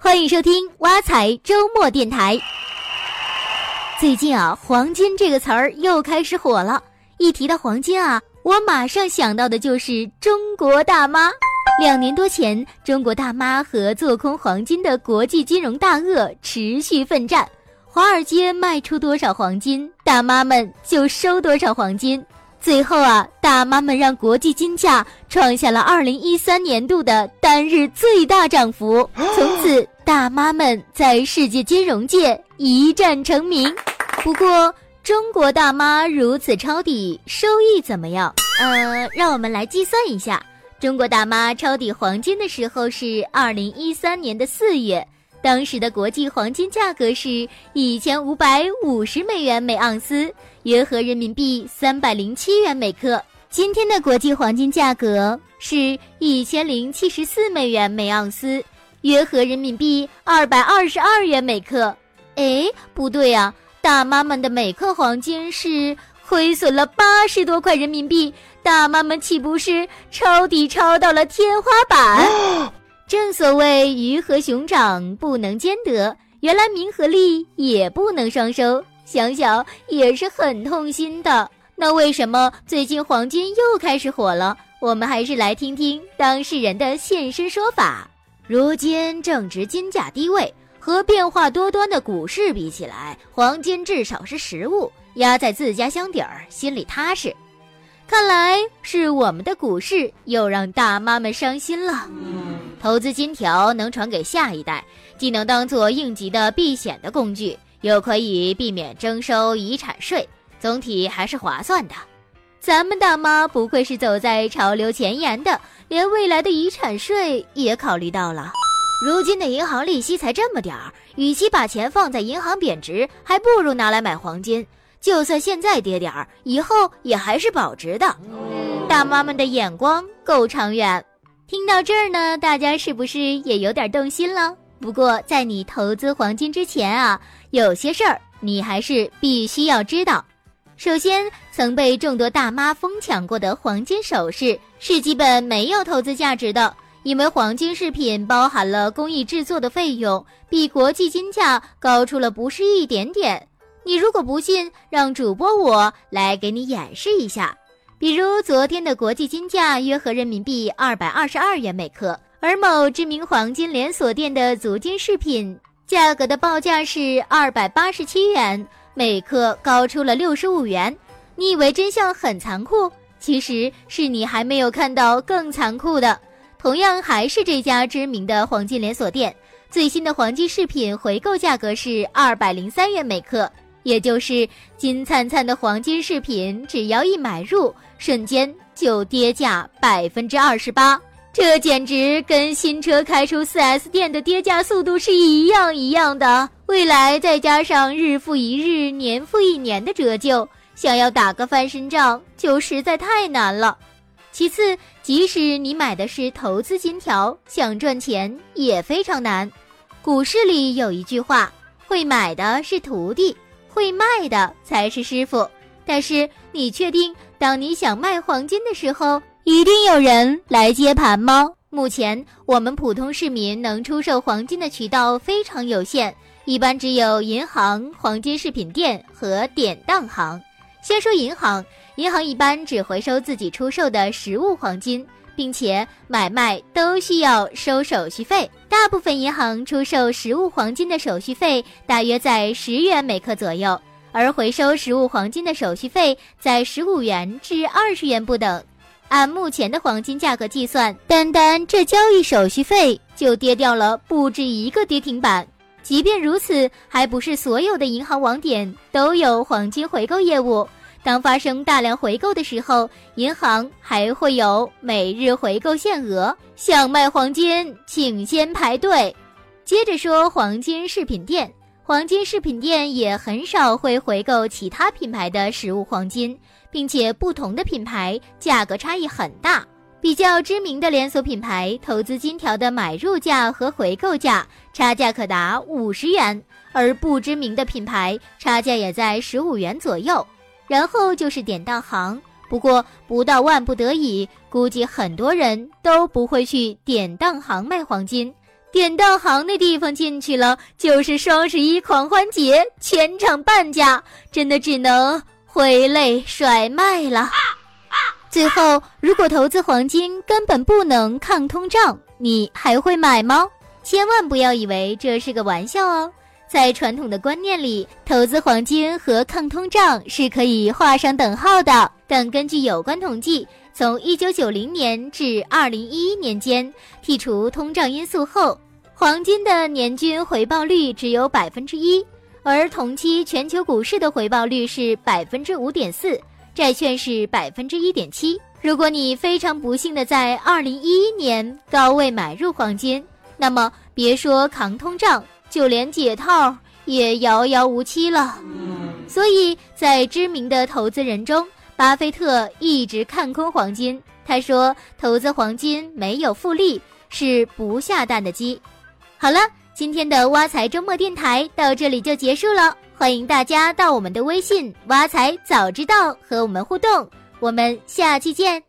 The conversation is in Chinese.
欢迎收听挖财周末电台。最近啊，黄金这个词儿又开始火了。一提到黄金啊，我马上想到的就是中国大妈。两年多前，中国大妈和做空黄金的国际金融大鳄持续奋战，华尔街卖出多少黄金，大妈们就收多少黄金。最后啊，大妈们让国际金价创下了二零一三年度的单日最大涨幅，从此大妈们在世界金融界一战成名。不过，中国大妈如此抄底，收益怎么样？呃，让我们来计算一下，中国大妈抄底黄金的时候是二零一三年的四月，当时的国际黄金价格是一千五百五十美元每盎司。约合人民币三百零七元每克。今天的国际黄金价格是一千零七十四美元每盎司，约合人民币二百二十二元每克。哎，不对呀，大妈们的每克黄金是亏损了八十多块人民币，大妈们岂不是抄底抄到了天花板？正所谓鱼和熊掌不能兼得，原来名和利也不能双收。想想也是很痛心的。那为什么最近黄金又开始火了？我们还是来听听当事人的现身说法。如今正值金价低位，和变化多端的股市比起来，黄金至少是实物，压在自家箱底儿，心里踏实。看来是我们的股市又让大妈们伤心了。投资金条能传给下一代，既能当做应急的避险的工具。又可以避免征收遗产税，总体还是划算的。咱们大妈不愧是走在潮流前沿的，连未来的遗产税也考虑到了。如今的银行利息才这么点儿，与其把钱放在银行贬值，还不如拿来买黄金。就算现在跌点儿，以后也还是保值的。大妈们的眼光够长远。听到这儿呢，大家是不是也有点动心了？不过在你投资黄金之前啊。有些事儿你还是必须要知道。首先，曾被众多大妈疯抢过的黄金首饰是基本没有投资价值的，因为黄金饰品包含了工艺制作的费用比国际金价高出了不是一点点。你如果不信，让主播我来给你演示一下。比如昨天的国际金价约合人民币二百二十二元每克，而某知名黄金连锁店的足金饰品。价格的报价是二百八十七元每克，高出了六十五元。你以为真相很残酷？其实是你还没有看到更残酷的。同样还是这家知名的黄金连锁店，最新的黄金饰品回购价格是二百零三元每克，也就是金灿灿的黄金饰品，只要一买入，瞬间就跌价百分之二十八。这简直跟新车开出 4S 店的跌价速度是一样一样的。未来再加上日复一日、年复一年的折旧，想要打个翻身仗就实在太难了。其次，即使你买的是投资金条，想赚钱也非常难。股市里有一句话：会买的是徒弟，会卖的才是师傅。但是你确定，当你想卖黄金的时候？一定有人来接盘吗？目前我们普通市民能出售黄金的渠道非常有限，一般只有银行、黄金饰品店和典当行。先说银行，银行一般只回收自己出售的实物黄金，并且买卖都需要收手续费。大部分银行出售实物黄金的手续费大约在十元每克左右，而回收实物黄金的手续费在十五元至二十元不等。按目前的黄金价格计算，单单这交易手续费就跌掉了不止一个跌停板。即便如此，还不是所有的银行网点都有黄金回购业务。当发生大量回购的时候，银行还会有每日回购限额。想卖黄金，请先排队。接着说黄金饰品店，黄金饰品店也很少会回购其他品牌的实物黄金。并且不同的品牌价格差异很大，比较知名的连锁品牌投资金条的买入价和回购价差价可达五十元，而不知名的品牌差价也在十五元左右。然后就是典当行，不过不到万不得已，估计很多人都不会去典当行卖黄金。典当行那地方进去了，就是双十一狂欢节，全场半价，真的只能挥泪甩卖了。最后，如果投资黄金根本不能抗通胀，你还会买吗？千万不要以为这是个玩笑哦。在传统的观念里，投资黄金和抗通胀是可以画上等号的。但根据有关统计，从1990年至2011年间，剔除通胀因素后，黄金的年均回报率只有百分之一，而同期全球股市的回报率是百分之五点四。债券是百分之一点七。如果你非常不幸的在二零一一年高位买入黄金，那么别说抗通胀，就连解套也遥遥无期了。所以在知名的投资人中，巴菲特一直看空黄金。他说：“投资黄金没有复利，是不下蛋的鸡。”好了，今天的挖财周末电台到这里就结束了。欢迎大家到我们的微信“挖财早知道”和我们互动，我们下期见。